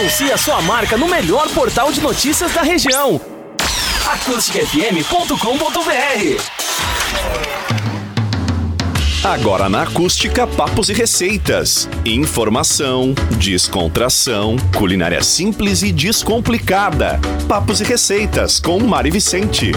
Anuncie a sua marca no melhor portal de notícias da região. acústicafm.com.br Agora na Acústica Papos e Receitas. Informação, descontração, culinária simples e descomplicada. Papos e Receitas com Mari Vicente.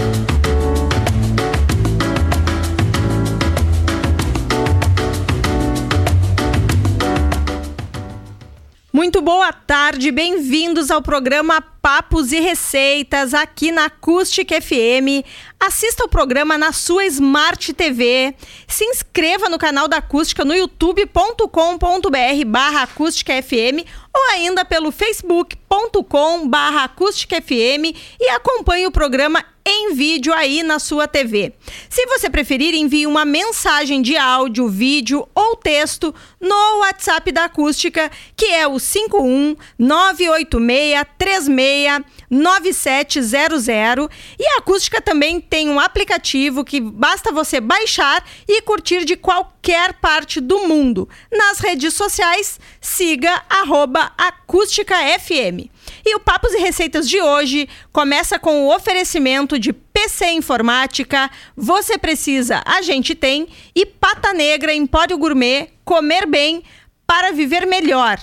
Muito boa tarde, bem-vindos ao programa Papos e Receitas aqui na Acústica FM. Assista o programa na sua Smart TV. Se inscreva no canal da Acústica no youtube.com.br barra acústica FM ou ainda pelo facebook.com barra acústica FM e acompanhe o programa em vídeo aí na sua TV. Se você preferir, envie uma mensagem de áudio, vídeo ou texto no WhatsApp da Acústica, que é o 51 986 36 9700. E a Acústica também tem um aplicativo que basta você baixar e curtir de qualquer parte do mundo. Nas redes sociais, siga arroba Acústica FM. E o Papos e Receitas de hoje começa com o oferecimento de PC Informática, Você Precisa, a gente tem, e Pata Negra Empório Gourmet, comer bem para viver melhor.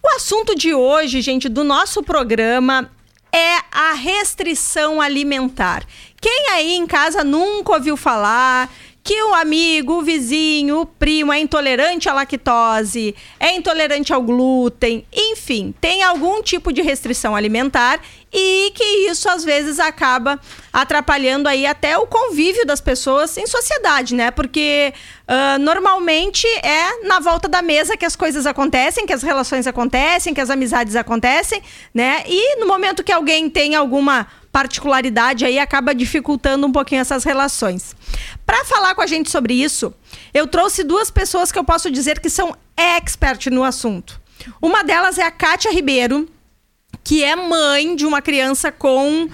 O assunto de hoje, gente, do nosso programa é a restrição alimentar. Quem aí em casa nunca ouviu falar que o amigo, o vizinho, o primo é intolerante à lactose, é intolerante ao glúten, enfim, tem algum tipo de restrição alimentar e que isso às vezes acaba atrapalhando aí até o convívio das pessoas em sociedade, né? Porque uh, normalmente é na volta da mesa que as coisas acontecem, que as relações acontecem, que as amizades acontecem, né? E no momento que alguém tem alguma particularidade aí acaba dificultando um pouquinho essas relações. Para falar com a gente sobre isso, eu trouxe duas pessoas que eu posso dizer que são expert no assunto. Uma delas é a Kátia Ribeiro, que é mãe de uma criança com uh,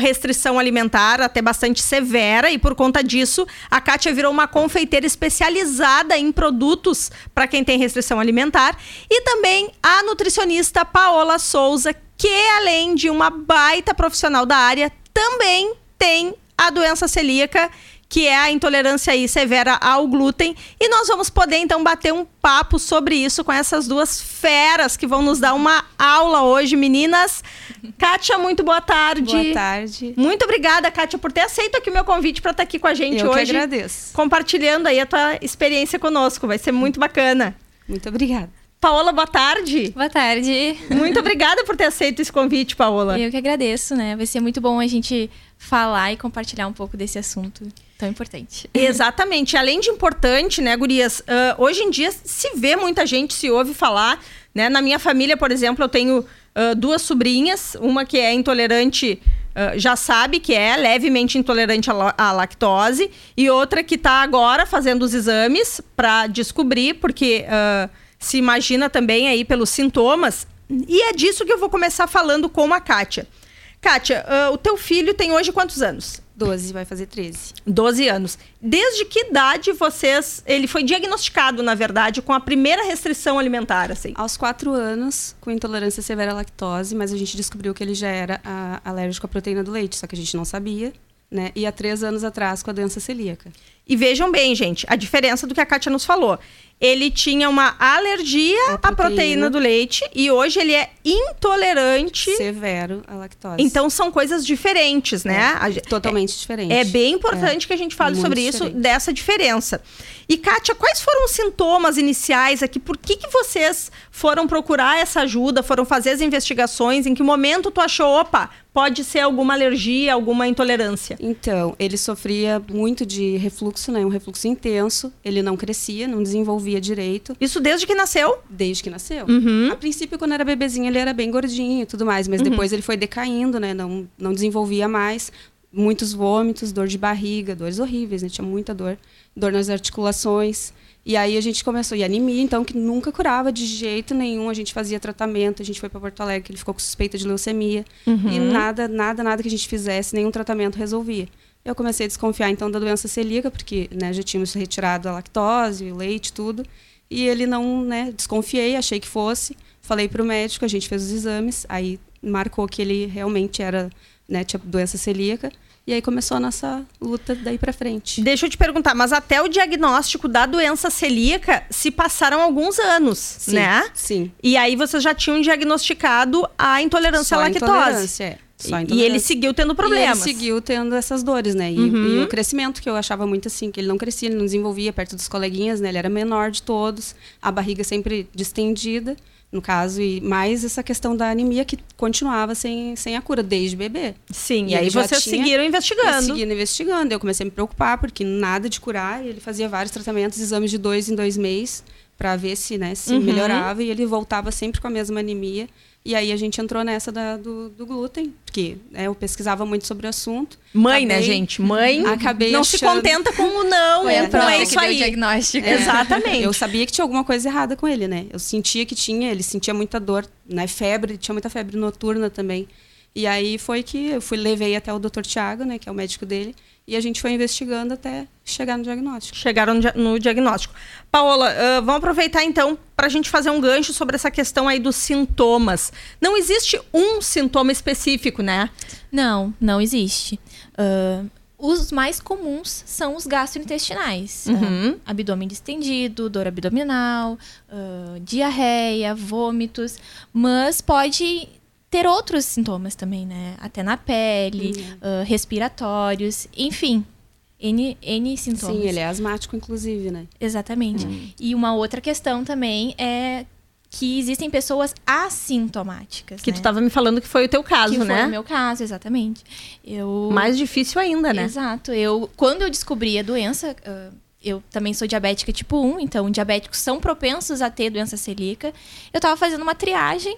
restrição alimentar até bastante severa e por conta disso a Kátia virou uma confeiteira especializada em produtos para quem tem restrição alimentar e também a nutricionista Paola Souza que além de uma baita profissional da área também tem a doença celíaca que é a intolerância aí severa ao glúten. E nós vamos poder então bater um papo sobre isso com essas duas feras que vão nos dar uma aula hoje, meninas. Kátia, muito boa tarde. Boa tarde. Muito obrigada, Kátia, por ter aceito aqui o meu convite para estar aqui com a gente Eu hoje. Que agradeço. Compartilhando aí a tua experiência conosco. Vai ser muito bacana. Muito obrigada. Paola, boa tarde. Boa tarde. Muito obrigada por ter aceito esse convite, Paola. Eu que agradeço, né? Vai ser muito bom a gente falar e compartilhar um pouco desse assunto tão importante. Exatamente. Além de importante, né, Gurias? Uh, hoje em dia se vê muita gente, se ouve falar. Né? Na minha família, por exemplo, eu tenho uh, duas sobrinhas. Uma que é intolerante, uh, já sabe que é levemente intolerante à, lactose. E outra que está agora fazendo os exames para descobrir, porque se imagina também aí pelos sintomas. E é disso que eu vou começar falando com a Kátia. Kátia, uh, o teu filho tem hoje quantos anos? 12, vai fazer 13. 12 anos. Desde que idade vocês. Ele foi diagnosticado, na verdade, com a primeira restrição alimentar, assim? Aos 4 anos, com intolerância severa à lactose, mas a gente descobriu que ele já era a, alérgico à proteína do leite, só que a gente não sabia. Né? E há três anos atrás com a doença celíaca. E vejam bem, gente, a diferença do que a Kátia nos falou ele tinha uma alergia proteína. à proteína do leite e hoje ele é intolerante. Severo à lactose. Então são coisas diferentes, né? É, totalmente é, diferentes. É bem importante é, que a gente fale sobre diferente. isso, dessa diferença. E, Kátia, quais foram os sintomas iniciais aqui? Por que, que vocês foram procurar essa ajuda, foram fazer as investigações? Em que momento tu achou, opa, pode ser alguma alergia, alguma intolerância? Então, ele sofria muito de refluxo, né? Um refluxo intenso. Ele não crescia, não desenvolvia direito. Isso desde que nasceu? Desde que nasceu. Uhum. A princípio, quando era bebezinho, ele era bem gordinho e tudo mais, mas uhum. depois ele foi decaindo, né? Não, não desenvolvia mais. Muitos vômitos, dor de barriga, dores horríveis, né? Tinha muita dor dor nas articulações. E aí a gente começou, e anemia, então, que nunca curava de jeito nenhum. A gente fazia tratamento, a gente foi para Porto Alegre, ele ficou com suspeita de leucemia. Uhum. E nada, nada, nada que a gente fizesse, nenhum tratamento resolvia. Eu comecei a desconfiar, então, da doença celíaca, porque né, já tínhamos retirado a lactose, o leite, tudo. E ele não, né, desconfiei, achei que fosse. falei pro médico, a gente fez os exames, aí marcou que ele realmente era, né, tinha doença celíaca. E aí começou a nossa luta daí para frente. Deixa eu te perguntar, mas até o diagnóstico da doença celíaca se passaram alguns anos, sim, né? Sim. E aí vocês já tinham diagnosticado a intolerância Só à a lactose. intolerância, é. Só E ele seguiu tendo E problemas. ele seguiu tendo essas dores, né? E, Uhum. e o crescimento, que eu achava muito assim, que ele não crescia, ele não desenvolvia perto dos coleguinhas, né? Ele era menor de todos, a barriga sempre distendida, no caso, e mais essa questão da anemia que continuava sem, sem a cura, desde bebê. Sim, e, E aí vocês tinha- seguiram investigando. seguindo investigando, eu comecei a me preocupar, porque nada de curar, e ele fazia vários tratamentos, exames de dois em dois meses, para ver se, né, se Uhum. melhorava, e ele voltava sempre com a mesma anemia. E aí a gente entrou nessa da- do, do glúten, porque né, eu pesquisava muito sobre o assunto. Mãe, né, Acabei- gente? Mãe Acabei não se achando- contenta com o não, é, não é isso aí. diagnóstico. Exatamente. Eu sabia que tinha alguma coisa errada com ele, né? Eu sentia que tinha, ele sentia muita dor, né? Febre, tinha muita febre noturna também. E aí foi que eu fui levei até o Dr. Tiago, né, que é o médico dele, e a gente foi investigando até chegar no diagnóstico. Chegaram no dia- no diagnóstico. Paola, ah, vamos aproveitar então para a gente fazer um gancho sobre essa questão aí dos sintomas. Não existe um sintoma específico, né? Não, não existe. Ah, os mais comuns são os gastrointestinais. Uhum. Ah, abdômen distendido, dor abdominal, ah, diarreia, vômitos. Mas pode ter outros sintomas também, né? Até na pele, ah, respiratórios, enfim. N, N sintomas. Sim, ele é asmático, inclusive, né? Exatamente. E uma outra questão também é que existem pessoas assintomáticas. Que né? tu estava me falando que foi o teu caso, que né? foi o meu caso, exatamente. Eu Mais difícil ainda, né? Exato. Eu quando eu descobri a doença, ah, eu também sou diabética tipo 1, então diabéticos são propensos a ter doença celíaca. Eu tava fazendo uma triagem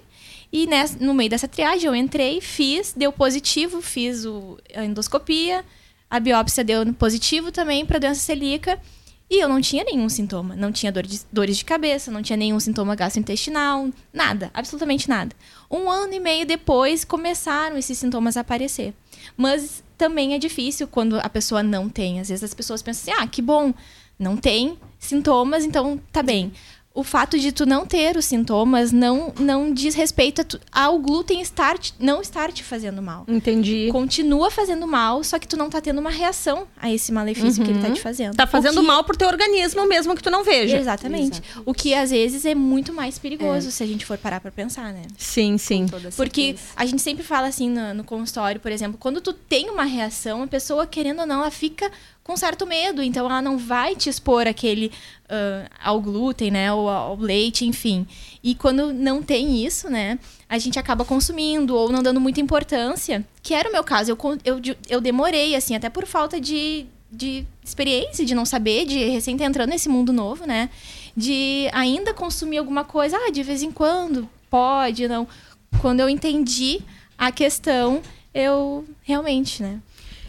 e nessa- no meio dessa triagem eu entrei, fiz, deu positivo, fiz o, a endoscopia, a biópsia deu positivo também para doença celíaca. E eu não tinha nenhum sintoma. Não tinha dor de- dores de cabeça, não tinha nenhum sintoma gastrointestinal, nada, absolutamente nada. Um ano e meio depois começaram esses sintomas a aparecer. Mas também é difícil quando a pessoa não tem. Às vezes as pessoas pensam assim: ah, que bom, não tem sintomas, então tá bem. O fato de tu não ter os sintomas não, não diz respeito a tu- ao glúten estar, te- não estar te fazendo mal. Entendi. Continua fazendo mal, só que tu não tá tendo uma reação a esse malefício que ele tá te fazendo. Tá fazendo que- mal pro teu organismo mesmo que tu não veja. Exatamente. Exatamente. O que às vezes é muito mais perigoso se a gente for parar pra pensar, né? Sim, sim. Porque a gente sempre fala assim no, no consultório, por exemplo, quando tu tem uma reação, a pessoa, querendo ou não, ela fica com certo medo, então ela não vai te expor aquele ah, ao glúten, né, ou ao leite, enfim. E quando não tem isso, né, a gente acaba consumindo ou não dando muita importância, que era o meu caso. Eu, eu, eu demorei, assim, até por falta de, de experiência, de não saber, de recém estar entrando nesse mundo novo, né, de ainda consumir alguma coisa, ah, de vez em quando, pode, não. Quando eu entendi a questão, eu realmente, né,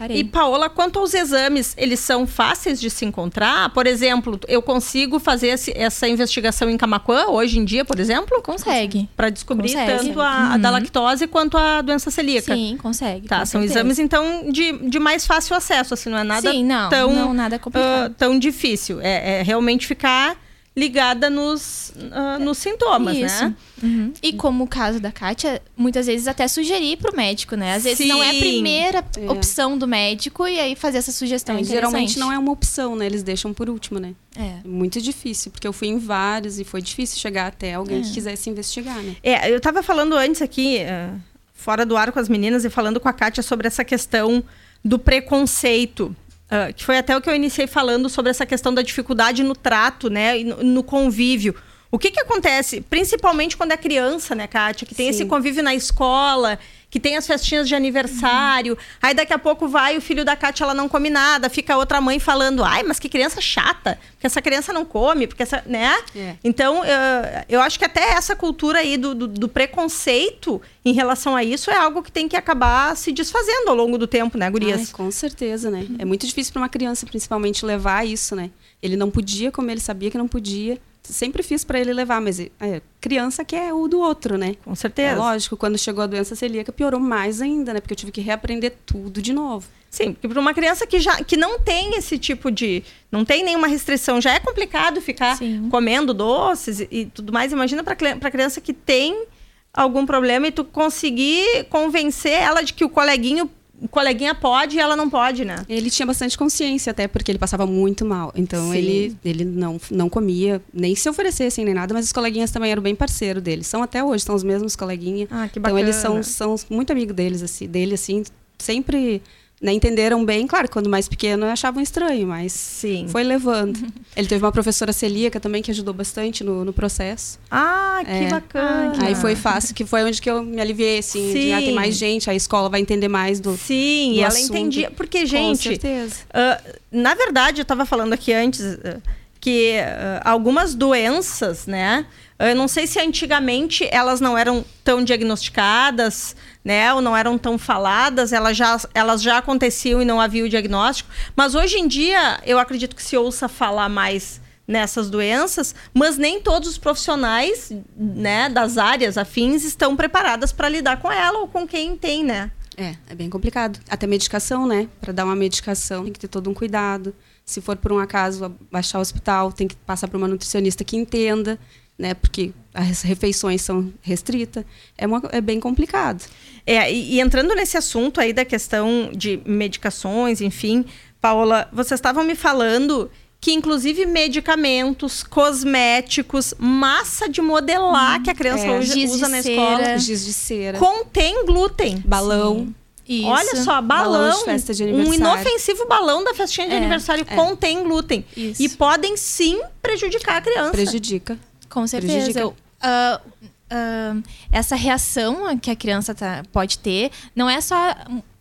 parei. E Paola, quanto aos exames, eles são fáceis de se encontrar? Por exemplo, eu consigo fazer esse- essa investigação em Camaquã hoje em dia, por exemplo? Consegue. Para descobrir Consegue. tanto a, a da Uhum. lactose quanto a doença celíaca. Sim, consegue. Tá, são certeza. exames então de, de mais fácil acesso, assim, não é nada Sim, não, tão, não, nada ah, complicado. tão difícil. É, é realmente ficar ligada nos, ah, nos sintomas, Isso. né? Uhum. E como o caso da Kátia, muitas vezes até sugerir pro médico, né? Às vezes não é a Sim. primeira É. opção do médico e aí fazer essa sugestão É, geralmente não é uma opção, né? Eles deixam por último, né? É. É muito difícil, porque eu fui em vários e foi difícil chegar até alguém que quisesse investigar, né? É, eu tava falando antes aqui, ah, fora do ar com as meninas, e falando com a Kátia sobre essa questão do preconceito. Ah, que foi até o que eu iniciei falando sobre essa questão da dificuldade no trato, né? No, no convívio. O que que acontece, principalmente quando é criança, né, Kátia? Que tem Sim. esse convívio na escola, que tem as festinhas de aniversário. Aí daqui a pouco vai o filho da Kátia, ela não come nada, fica a outra mãe falando: ai, mas que criança chata, porque essa criança não come, porque essa. né? É. Então, eu, eu acho que até essa cultura aí do, do, do preconceito em relação a isso é algo que tem que acabar se desfazendo ao longo do tempo, né, Ai, Gurias? com certeza, né? É muito difícil para uma criança, principalmente, levar isso, né? Ele não podia comer, ele sabia que não podia, sempre fiz para ele levar, mas é, criança que é o do outro, né? Com certeza. É lógico, quando chegou a doença celíaca piorou mais ainda, né? Porque eu tive que reaprender tudo de novo. Sim, porque para uma criança que já que não tem esse tipo de. não tem nenhuma restrição, já é complicado ficar Sim. comendo doces e, e tudo mais. Imagina para criança que tem algum problema e tu conseguir convencer ela de que o coleguinho. O coleguinha pode e ela não pode, né? Ele tinha bastante consciência, até porque ele passava muito mal. Então Sim. ele, ele não, não comia, nem se oferecessem nem nada, mas os coleguinhas também eram bem parceiros dele. São até hoje, são os mesmos coleguinhas. Ah, que Então eles são, bacana. são muito amigos deles, assim, dele, assim, sempre né, entenderam bem. Claro, quando mais pequeno achavam estranho, mas Sim. foi levando. Ele teve uma professora celíaca também que ajudou bastante no, no processo. Ah, que É. bacana. Aí foi fácil, que foi onde que eu me aliviei, assim, de, ah, Sim. tem mais gente, a escola vai entender mais do. Sim, do e ela assunto. entendia. Porque, Com gente, certeza. ah, na verdade, eu estava falando aqui antes ah, que ah, algumas doenças, né? Eu não sei se antigamente elas não eram tão diagnosticadas, né? Ou não eram tão faladas, elas já, elas já aconteciam e não havia o diagnóstico. Mas hoje em dia, eu acredito que se ouça falar mais nessas doenças, mas nem todos os profissionais, né, das áreas afins estão preparadas para lidar com ela ou com quem tem, né? É, é bem complicado. Até medicação, né? Para dar uma medicação, tem que ter todo um cuidado. Se for por um acaso baixar o hospital, tem que passar por uma nutricionista que entenda, né? Porque as refeições são restritas. É, uma, é bem complicado. É, e, e entrando nesse assunto aí da questão de medicações, enfim, Paola, vocês estavam me falando que inclusive medicamentos, cosméticos, massa de modelar que a criança é. usa, usa na cera. escola, Giz de cera, contém glúten. balão. Isso. Olha só, balão, Balão de festa de um inofensivo balão da festinha de É, aniversário é. contém glúten. Isso. E podem sim prejudicar a criança. Prejudica. Com certeza. Eu- ah, ah, essa reação que a criança tá- pode ter não é só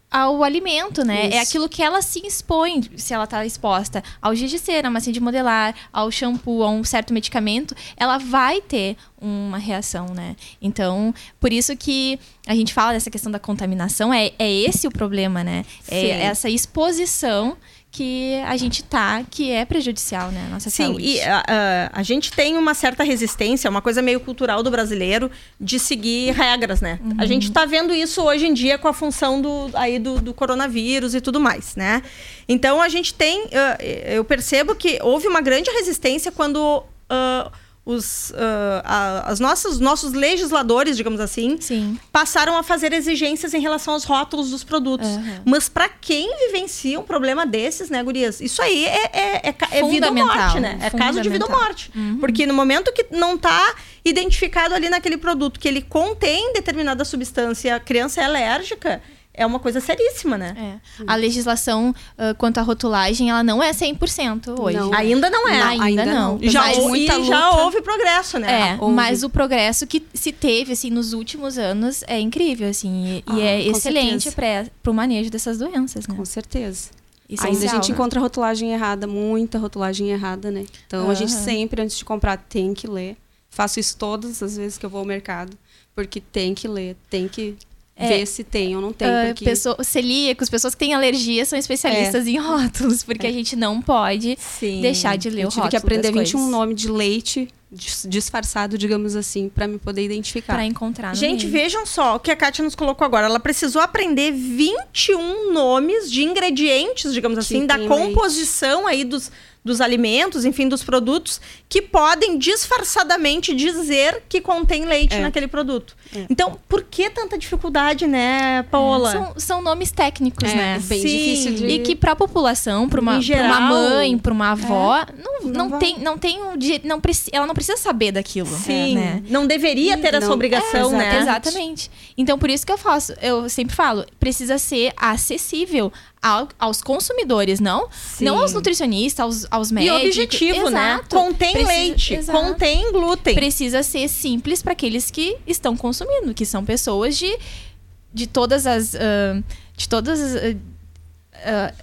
ao alimento, né? Isso. É aquilo que ela se expõe, se ela tá exposta ao giz de cera, a massinha de modelar, ao shampoo, a um certo medicamento, ela vai ter uma reação, né? Então, por isso que a gente fala dessa questão da contaminação, é, é esse o problema, né? É Sim. essa exposição que a gente tá, que é prejudicial, né? Nossa Sim, saúde. e a, a- a gente tem uma certa resistência, uma coisa meio cultural do brasileiro de seguir regras, né? A gente está vendo isso hoje em dia com a função do, aí do, do coronavírus e tudo mais, né? Então a gente tem, ah, eu percebo que houve uma grande resistência quando ah, os, ah, a- as nossas, nossos legisladores, digamos assim, Sim. passaram a fazer exigências em relação aos rótulos dos produtos. Aham. Mas para quem vivencia um problema desses, né, gurias? Isso aí é, é, é, é vida ou morte, né? É caso de vida ou morte. Porque no momento que não tá identificado ali naquele produto que ele contém determinada substância e a criança é alérgica, é uma coisa seríssima, né? É. A legislação ah, quanto à rotulagem, ela não é 100% hoje. Não. Ainda não é. Não, ainda, ainda não. não. Já, Mas- muita e já houve progresso, né? É, houve. mas o progresso que se teve, assim, nos últimos anos é incrível, assim. E, Ah, e é excelente para o manejo dessas doenças, né? Com certeza. Essencial, Ainda a gente né? encontra rotulagem errada, muita rotulagem errada, né? Então a gente sempre, antes de comprar, tem que ler. Faço isso todas as vezes que eu vou ao mercado, porque tem que ler, tem que É, ver se tem ou não tem. Ah, porque... pessoa- celíacos, pessoas que têm alergia são especialistas em rótulos, porque a gente não pode Sim. deixar de ler eu o tive rótulo que aprender das 21 coisas nomes de leite dis- disfarçado, digamos assim, para me poder identificar. para encontrar Gente, meio. vejam só o que a Kátia nos colocou agora. Ela precisou aprender 21 nomes de ingredientes, digamos Que assim, da composição aí dos, dos alimentos, enfim, dos produtos, que podem disfarçadamente dizer que contém leite É. naquele produto. É. Então, por que tanta dificuldade, né, Paola? São, são nomes técnicos, É, né? bem Sim. difícil de... E que para a população, para uma, uma mãe, para uma avó, não, não não, tem, não tem um di- não preci- ela não precisa saber daquilo. Sim, né? não deveria ter essa Não, obrigação, é, né? Exatamente. Então, por isso que eu faço, eu sempre falo, precisa ser acessível ao- aos consumidores, não? Sim. Não aos nutricionistas, aos, aos E médicos. objetivo, né? Exato. Contém Precisa- leite, exato. contém glúten. Precisa ser simples para aqueles que estão consumindo, que são pessoas de, de todas as. ah, de todas as. ah, ah,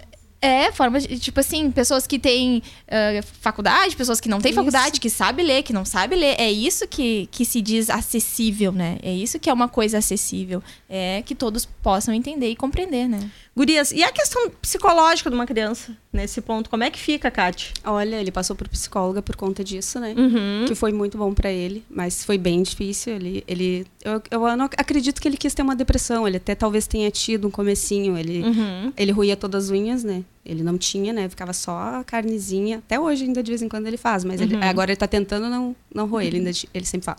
É, forma de, tipo assim, pessoas que têm uh, faculdade, pessoas que não têm Isso. faculdade, que sabem ler, que não sabem ler. É isso que, que se diz acessível, né? É isso que é uma coisa acessível. É que todos possam entender e compreender, né? Gurias, e a questão psicológica de uma criança nesse ponto? Como é que fica, Kate? Olha, ele passou por psicóloga por conta disso, né? Uhum. Que foi muito bom pra ele, mas foi bem difícil. Ele, ele, eu, eu não acredito que ele quis ter uma depressão. Ele até talvez tenha tido um comecinho. Ele, Uhum. ele ruía todas as unhas, né? Ele não tinha, né? Ficava só a carnezinha. Até hoje, ainda de vez em quando ele faz, mas ele- Uhum. agora ele tá tentando não, não roer. Ele, ainda, ele sempre fala.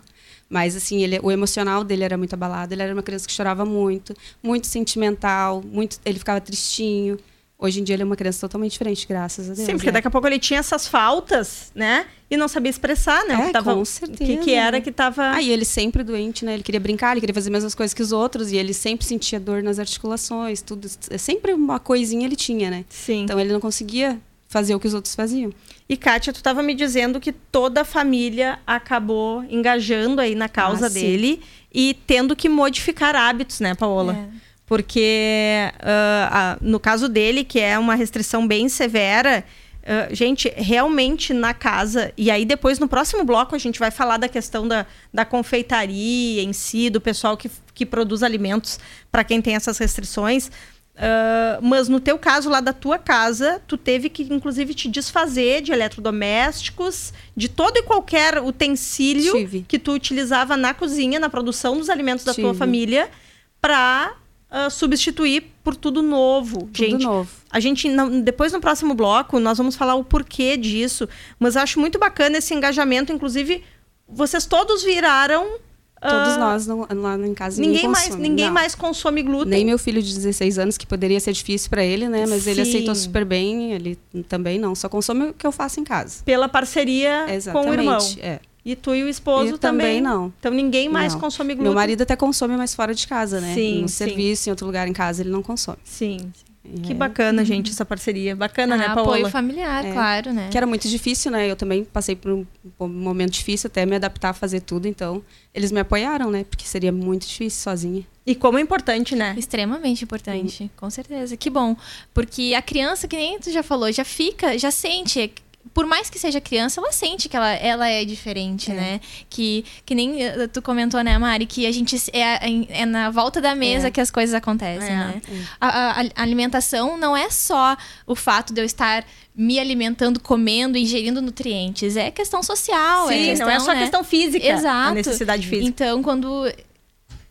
Mas, assim, ele, o emocional dele era muito abalado. Ele era uma criança que chorava muito, muito sentimental, muito, ele ficava tristinho. Hoje em dia ele é uma criança totalmente diferente, graças a Deus. Sim, porque né? daqui a pouco ele tinha essas faltas, né? E não sabia expressar, né? o É, que tava, com O certeza. que, que era que tava. Ah, e ele sempre doente, né? Ele queria brincar, ele queria fazer as mesmas coisas que os outros, e ele sempre sentia dor nas articulações, tudo. Sempre uma coisinha ele tinha, né? Sim. Então ele não conseguia fazer o que os outros faziam. E Kátia, tu tava me dizendo que toda a família acabou engajando aí na causa Ah, dele e tendo que modificar hábitos, né, Paola? É. Porque ah, no caso dele, que é uma restrição bem severa, ah, gente, realmente na casa, e aí depois no próximo bloco a gente vai falar da questão da, da confeitaria em si, do pessoal que, que produz alimentos para quem tem essas restrições. Ah, mas no teu caso lá da tua casa, tu teve que inclusive te desfazer de eletrodomésticos, de todo e qualquer utensílio Tive. que tu utilizava na cozinha, na produção dos alimentos da tua Tive. família, para substituir por tudo novo. Tudo gente, novo. a gente não- depois no próximo bloco nós vamos falar o porquê disso, mas acho muito bacana esse engajamento, inclusive vocês todos viraram Todos ah, nós não- lá em casa Ninguém ninguém mais, consome, ninguém não. mais consome glúten. Nem meu filho de 16 anos, que poderia ser difícil para ele, né? Mas ele Sim. aceitou super bem, ele também não. Só consome o que eu faço em casa. pela parceria Exatamente. com o irmão. É. E tu e o esposo Eu também não. Então ninguém mais Não. consome glúten. Meu marido até consome, mas fora de casa, né? Sim, no sim. serviço, em outro lugar em casa, ele não consome. Sim. Que bacana, gente, essa parceria. Bacana, né, Ah, Paola? apoio familiar, É. claro, né? Que era muito difícil, né? Eu também passei por um um momento difícil até me adaptar a fazer tudo, então eles me apoiaram, né? Porque seria muito difícil sozinha. E como é importante, né? Extremamente importante, com certeza. Que bom. Porque a criança, que nem tu já falou, já fica, já sente. Por mais que seja criança, ela sente que ela, ela é diferente, É. né? Que, que nem eh, tu comentou, né, Mari? Que a gente é, é na volta da mesa É. que as coisas acontecem, É. né? A, a- a alimentação não é só o fato de eu estar me alimentando, comendo, ingerindo nutrientes. É questão social. é Sim, questão, não é só né? questão física. Exato. A necessidade física. Então, quando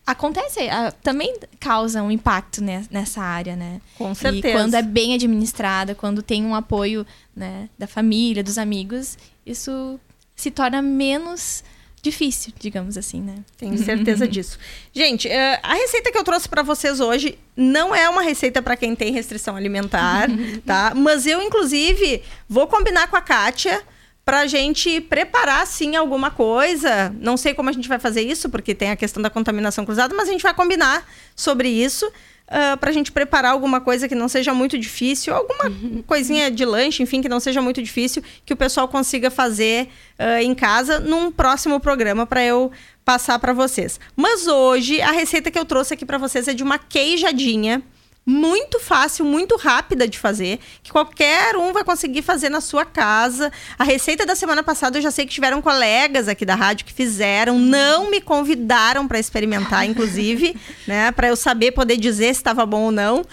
acontece, também causa um impacto ne- nessa área, né? Com E certeza. quando é bem administrada, quando tem um apoio né, da família, dos amigos, isso se torna menos difícil, digamos assim, né? Tenho certeza disso. Gente, eh, a receita que eu trouxe para vocês hoje não é uma receita para quem tem restrição alimentar, tá? Mas eu, inclusive, vou combinar com a Kátia pra gente preparar, sim, alguma coisa. Não sei como a gente vai fazer isso, porque tem a questão da contaminação cruzada, mas a gente vai combinar sobre isso. Uh, pra gente preparar alguma coisa que não seja muito difícil, alguma coisinha de lanche, enfim, que não seja muito difícil, que o pessoal consiga fazer uh, em casa num próximo programa para eu passar para vocês. Mas hoje a receita que eu trouxe aqui para vocês é de uma queijadinha muito fácil, muito rápida de fazer, que qualquer um vai conseguir fazer na sua casa. A receita da semana passada eu já sei que tiveram colegas aqui da rádio que fizeram, não me convidaram para experimentar, inclusive, né, para eu saber poder dizer se estava bom ou não.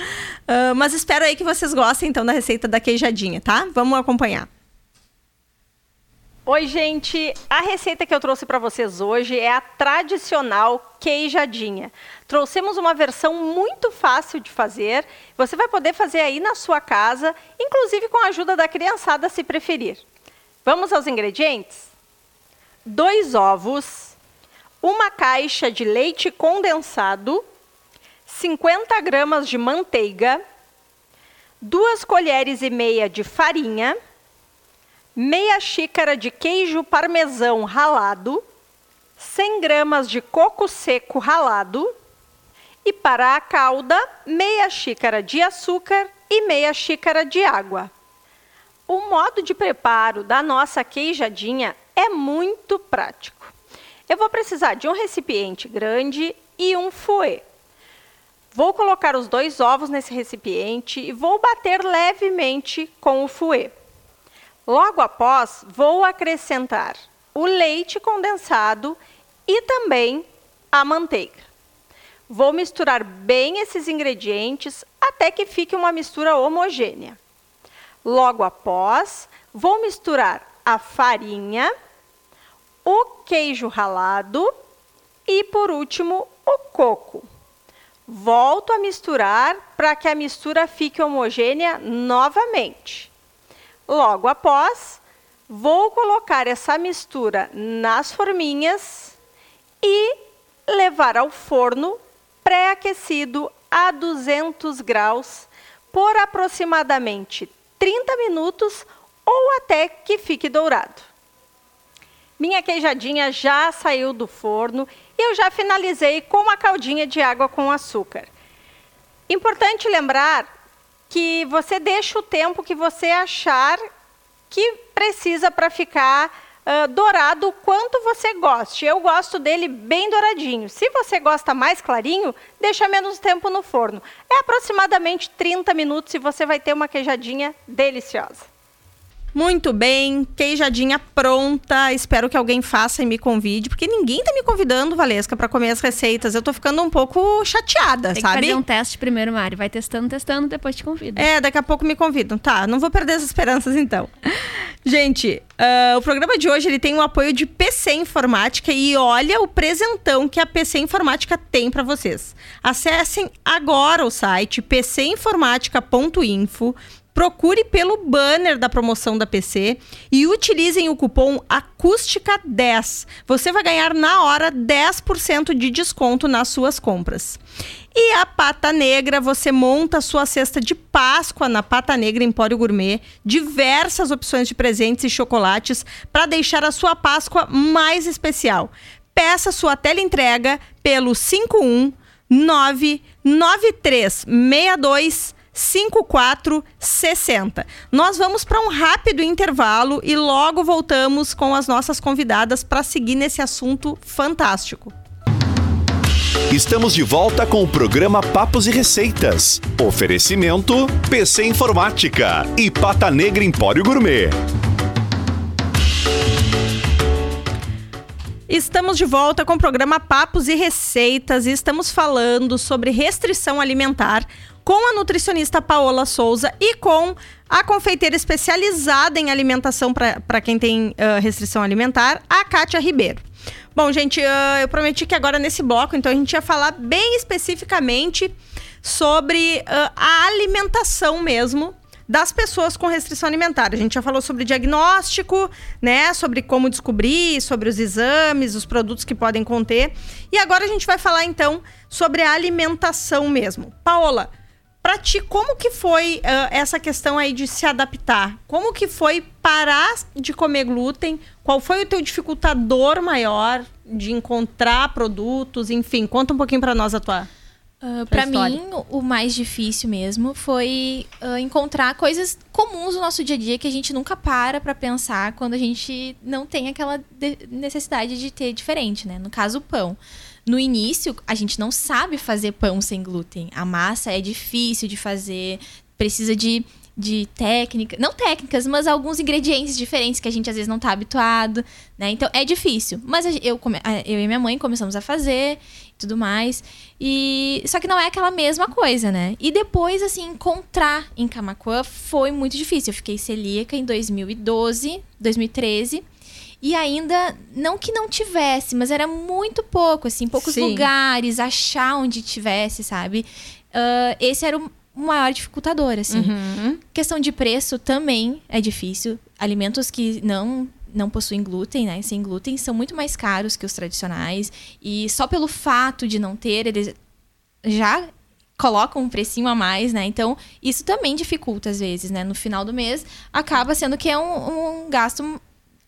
Ah, mas espero aí que vocês gostem então da receita da queijadinha, tá? Vamos acompanhar. Oi, gente! A receita que eu trouxe para vocês hoje é a tradicional queijadinha. Trouxemos uma versão muito fácil de fazer. Você vai poder fazer aí na sua casa, inclusive com a ajuda da criançada, se preferir. Vamos aos ingredientes? Dois ovos, uma caixa de leite condensado, 50 gramas de manteiga, duas colheres e meia de farinha, meia xícara de queijo parmesão ralado, 100 gramas de coco seco ralado e para a calda, meia xícara de açúcar e meia xícara de água. O modo de preparo da nossa queijadinha é muito prático. Eu vou precisar de um recipiente grande e um fouet. Vou colocar os dois ovos nesse recipiente e vou bater levemente com o fouet. Logo após, vou acrescentar o leite condensado e também a manteiga. Vou misturar bem esses ingredientes até que fique uma mistura homogênea. Logo após, vou misturar a farinha, o queijo ralado e, por último, o coco. Volto a misturar para que a mistura fique homogênea novamente. Logo após, vou colocar essa mistura nas forminhas e levar ao forno pré-aquecido a 200 graus por aproximadamente 30 minutos ou até que fique dourado. Minha queijadinha já saiu do forno e eu já finalizei com uma caldinha de água com açúcar. Importante lembrar que você deixa o tempo que você achar que precisa para ficar uh, dourado quanto você goste. Eu gosto dele bem douradinho. Se você gosta mais clarinho, deixa menos tempo no forno. É aproximadamente 30 minutos e você vai ter uma queijadinha deliciosa. Muito bem, queijadinha pronta. Espero que alguém faça e me convide, porque ninguém tá me convidando, Valesca, para comer as receitas. Eu tô ficando um pouco chateada, Tem sabe? que fazer um teste primeiro, Mari. Vai testando, testando, depois te convido. É, daqui a pouco me convidam. Tá, não vou perder as esperanças então. Gente, uh, o programa de hoje ele tem o apoio de PC Informática e olha o presentão que a PC Informática tem para vocês. Acessem agora o site pcinformatica.info procure pelo banner da promoção da PC e utilizem o cupom Acústica10. Você vai ganhar na hora 10% de desconto nas suas compras. E a Pata Negra, você monta a sua cesta de Páscoa na Pata Negra Empório Gourmet, diversas opções de presentes e chocolates para deixar a sua Páscoa mais especial. Peça sua teleentrega pelo 51 99362 5460. Nós vamos para um rápido intervalo e logo voltamos com as nossas convidadas para seguir nesse assunto fantástico. Estamos de volta com o programa Papos e Receitas. Oferecimento PC Informática e Pata Negra Empório Gourmet. Estamos de volta com o programa Papos e Receitas e estamos falando sobre restrição alimentar com a nutricionista Paola Souza e com a confeiteira especializada em alimentação para quem tem uh, restrição alimentar, a Kátia Ribeiro. Bom, gente, uh, eu prometi que agora nesse bloco, então, a gente ia falar bem especificamente sobre uh, a alimentação mesmo das pessoas com restrição alimentar. A gente já falou sobre diagnóstico, né? Sobre como descobrir, sobre os exames, os produtos que podem conter. E agora a gente vai falar então sobre a alimentação mesmo. Paola, para ti, como que foi uh, essa questão aí de se adaptar? Como que foi parar de comer glúten? Qual foi o teu dificultador maior de encontrar produtos? Enfim, conta um pouquinho para nós a tua Uh, para mim, o mais difícil mesmo foi uh, encontrar coisas comuns no nosso dia a dia que a gente nunca para para pensar quando a gente não tem aquela de necessidade de ter diferente, né? No caso, o pão. No início, a gente não sabe fazer pão sem glúten. A massa é difícil de fazer, precisa de de técnica, não técnicas, mas alguns ingredientes diferentes que a gente às vezes não está habituado, né? Então é difícil. Mas eu, eu e minha mãe começamos a fazer tudo mais. E só que não é aquela mesma coisa, né? E depois assim encontrar em Camacuã foi muito difícil. Eu fiquei celíaca em 2012, 2013. E ainda, não que não tivesse, mas era muito pouco, assim, poucos Sim. lugares, achar onde tivesse, sabe? Uh, esse era o maior dificultador, assim. Uhum. Questão de preço também é difícil. Alimentos que não não possuem glúten, né? Sem glúten são muito mais caros que os tradicionais e só pelo fato de não ter, eles já colocam um precinho a mais, né? Então, isso também dificulta às vezes, né? No final do mês, acaba sendo que é um, um gasto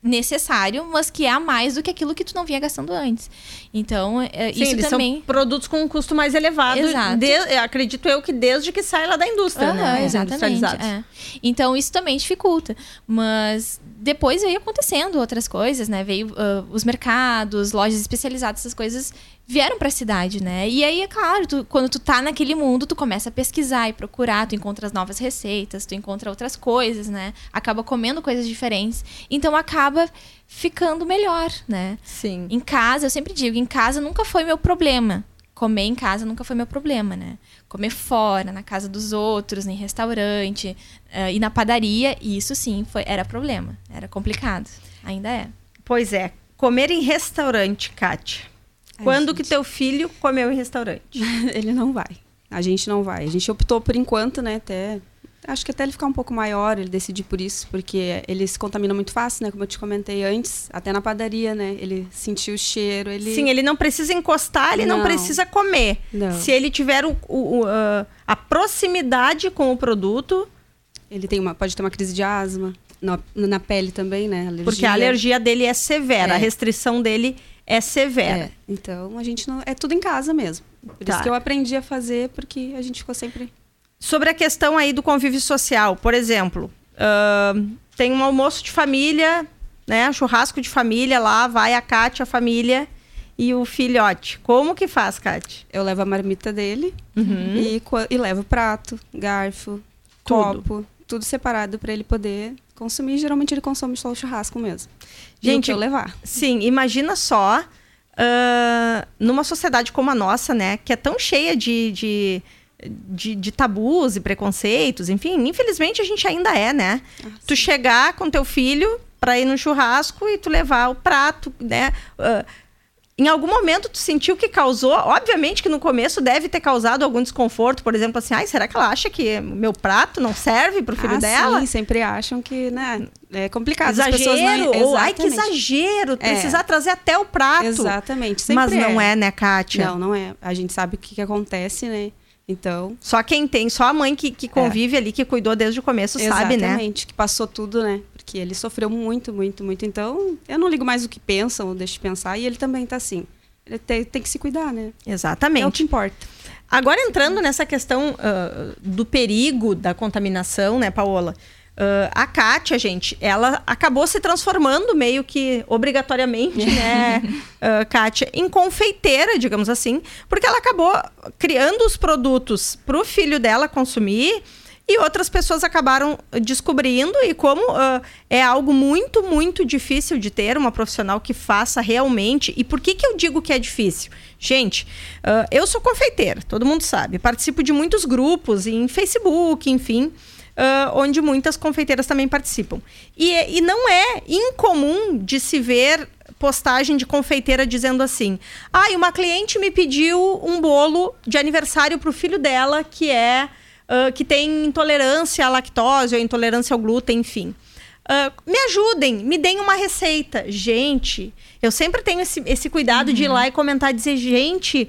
necessário, mas que é a mais do que aquilo que tu não vinha gastando antes. Então, é, Sim, isso também... são produtos com um custo mais elevado. De, acredito eu que desde que sai lá da indústria, uhum, né? Exatamente. É. Então, isso também dificulta. Mas depois veio acontecendo outras coisas, né? Veio uh, os mercados, lojas especializadas, essas coisas vieram pra cidade, né? E aí, é claro, tu- quando tu tá naquele mundo, tu começa a pesquisar e procurar, tu encontra as novas receitas, tu encontra outras coisas, né? Acaba comendo coisas diferentes. Então acaba ficando melhor, né? Sim. Em casa, eu sempre digo, em casa nunca foi meu problema. Comer em casa nunca foi meu problema, né? Comer fora, na casa dos outros, em restaurante, eh, e na padaria, isso sim foi, era problema. Era complicado. Ainda é. Pois é. Comer em restaurante, Kátia. Ai, Quando gente. que teu filho comeu em restaurante? Ele não vai. A gente não vai. A gente optou por enquanto, né? Até. Acho que até ele ficar um pouco maior, ele decidir por isso, porque ele se contamina muito fácil, né? Como eu te comentei antes, até na padaria, né? Ele sentiu o cheiro, ele. Sim, ele não precisa encostar, ele não, Não. precisa comer. Não. Se ele tiver o- o- o, ah, a proximidade com o produto, Ele tem uma, pode ter uma crise de asma. Na, na pele também, né? Alergia. porque a alergia dele é severa, É. a restrição dele é severa. É, então a gente não. É tudo em casa mesmo. Por Tá. isso que eu aprendi a fazer, porque a gente ficou sempre. Sobre a questão aí do convívio social, por exemplo, ahn, tem um almoço de família, né? Churrasco de família lá, vai a Kátia, a família e o filhote. Como que faz, Kátia? Eu levo a marmita dele Uhum. e, e levo prato, garfo, Tudo. copo, tudo separado para ele poder consumir. Geralmente ele consome só o churrasco mesmo. Gente, eu levar. Sim, imagina só, ah, numa sociedade como a nossa, né? Que é tão cheia de, de, de, de tabus e preconceitos, enfim, infelizmente a gente ainda é, né? tu chegar com teu filho pra ir no churrasco e tu levar o prato, né? Ah, em algum momento tu sentiu que causou, obviamente que no começo deve ter causado algum desconforto, por exemplo, assim, ai, será que ela acha que meu prato não serve pro filho Ah, dela? Sim, sempre acham que, né? É complicado. As Exagero, pessoas não... ou ai que Exatamente. exagero, É. precisar trazer até o prato. Exatamente. Sempre Mas não é, né, Kátia? Não, não é. A gente sabe o que, que acontece, né? Então. Só quem tem, só a mãe que, que convive ali, que cuidou desde o começo, sabe, né? Exatamente, que passou tudo, né? Porque ele sofreu muito, muito, muito. Então, eu não ligo mais o que pensam, ou deixo de pensar, e ele também tá assim. Ele tem, tem que se cuidar, né? É o que Exatamente. importa. Agora entrando nessa questão ah, do perigo da contaminação, né, Paola? Ah, a Kátia, gente, ela acabou se transformando meio que obrigatoriamente, né, ah, Kátia, em confeiteira, digamos assim, porque ela acabou criando os produtos para o filho dela consumir e outras pessoas acabaram descobrindo e como ah, é algo muito, muito difícil de ter uma profissional que faça realmente. E por que, que eu digo que é difícil? Gente, ah, eu sou confeiteira, todo mundo sabe. Participo de muitos grupos em Facebook, enfim. ah, onde muitas confeiteiras também participam. E, e não é incomum de se ver postagem de confeiteira dizendo assim: ah, uma cliente me pediu um bolo de aniversário para o filho dela que é ah, que tem intolerância à lactose ou intolerância ao glúten, enfim. Ah, me ajudem, me deem uma receita. Gente, eu sempre tenho esse, esse cuidado de ir lá e comentar, dizer, gente,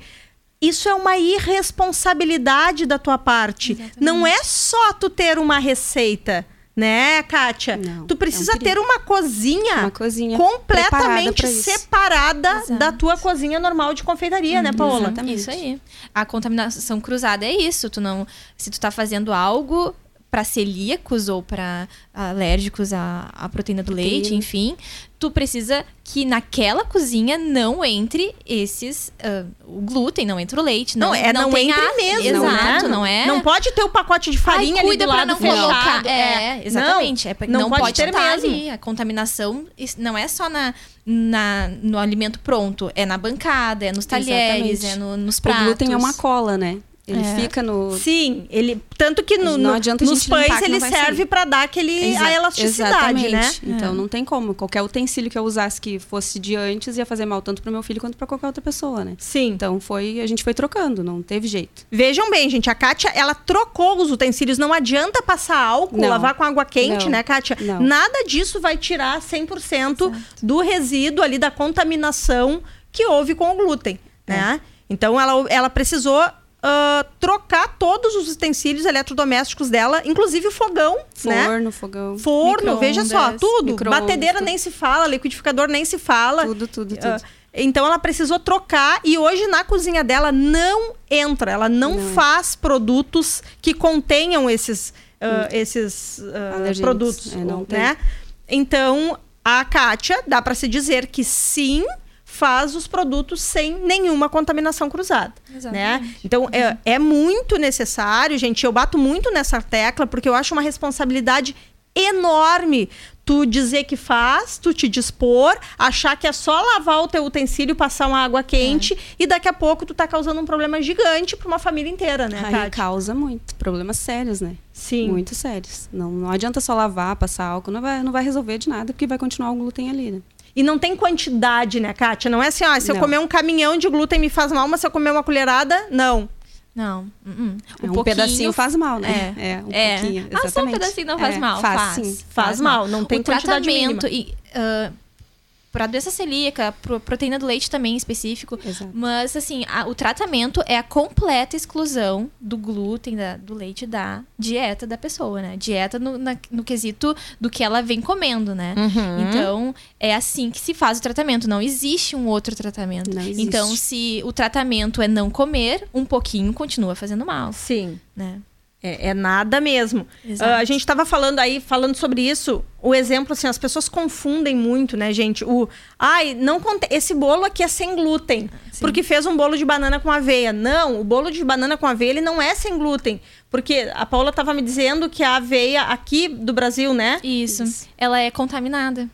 isso é uma irresponsabilidade da tua parte. Não é só tu ter uma receita, né, Kátia? Não, tu é um precisa ter uma cozinha Uma cozinha completamente separada Exato. da tua cozinha normal de confeitaria, né, Paola? exatamente. Isso aí. A contaminação cruzada é isso. Tu não, se tu tá fazendo algo para celíacos ou para alérgicos à, à proteína do leite, enfim, tu precisa que naquela cozinha não entre esses ah, o glúten, não entre o leite, não, Não, é não, tem entre a- mesmo, Exato, né? não é. Não pode ter o pacote de farinha Ai, ali cuida do pra lado não fechado. colocar. É, exatamente. Não, é não não, pode pode, ter estar mesmo. ali. A contaminação não é só na, na, no alimento pronto, é na bancada, é nos talheres, Exatamente. é no- nos O pratos. glúten é uma cola, né? Ele É. fica no. Sim, ele tanto que no, nos pães ele serve pra dar aquele Exa- a elasticidade, né? Exatamente. Então não tem como. Qualquer utensílio que eu usasse que fosse de antes ia fazer mal tanto pro meu filho quanto pra qualquer outra pessoa, né? Sim. Então foi, a gente foi trocando, não teve jeito. Vejam bem, gente, a Kátia, ela trocou os utensílios. Não adianta passar álcool, Não. lavar com água quente, Não. né, Kátia? Não. Nada disso vai tirar 100% do resíduo ali da contaminação que houve com o glúten, né? Então, ela, ela precisou ah, trocar todos os utensílios eletrodomésticos dela, inclusive o fogão, né? Forno, fogão, Forno, veja só, tudo. Batedeira nem se fala, liquidificador nem se fala. tudo, tudo, tudo. Ah, então ela precisou trocar e hoje na cozinha dela não entra, ela não, Não. faz produtos que contenham esses, ah, esses ah, produtos, É, não né? Então a Kátia dá para se dizer que sim faz os produtos sem nenhuma contaminação cruzada, né? Exatamente. Então é, é muito necessário, gente. Eu bato muito nessa tecla porque eu acho uma responsabilidade enorme tu dizer que faz, tu te dispor, achar que é só lavar o teu utensílio, passar uma água quente e daqui a pouco tu tá causando um problema gigante para uma família inteira, né, Aí causa muito. Problemas sérios, né? Sim. Muito sérios. Não, não adianta só lavar, passar álcool, não vai, não vai resolver de nada, porque vai continuar o glúten ali, né? E não tem quantidade, né, Kátia? Não é assim, ó, se eu Não. comer um caminhão de glúten me faz mal, mas se eu comer uma colherada, não. Não. uh-uh. É, um pouquinho pedacinho faz mal, né? É. um É. pouquinho. Ah, só um exatamente. pedacinho não faz É, mal. Faz, Faz, sim. Faz mal, não tem o quantidade tratamento e ah, para doença celíaca, pro proteína do leite também em específico. Exato. Mas assim, a- o tratamento é a completa exclusão do glúten da- do leite da dieta da pessoa, né? Dieta no, na- no quesito do que ela vem comendo, né? Uhum. Então, é assim que se faz o tratamento. Não existe um outro tratamento. Então, se o tratamento é não comer, um pouquinho continua fazendo mal, Sim. né? É, é nada mesmo. Ah, a gente estava falando aí, falando sobre isso, o exemplo, assim, as pessoas confundem muito, né, gente? O, ai, não conte... esse bolo aqui é sem glúten, porque fez um bolo de banana com aveia. Não, o bolo de banana com aveia, ele não é sem glúten. Porque a Paula estava me dizendo que a aveia aqui do Brasil, né? Isso. Ela é contaminada.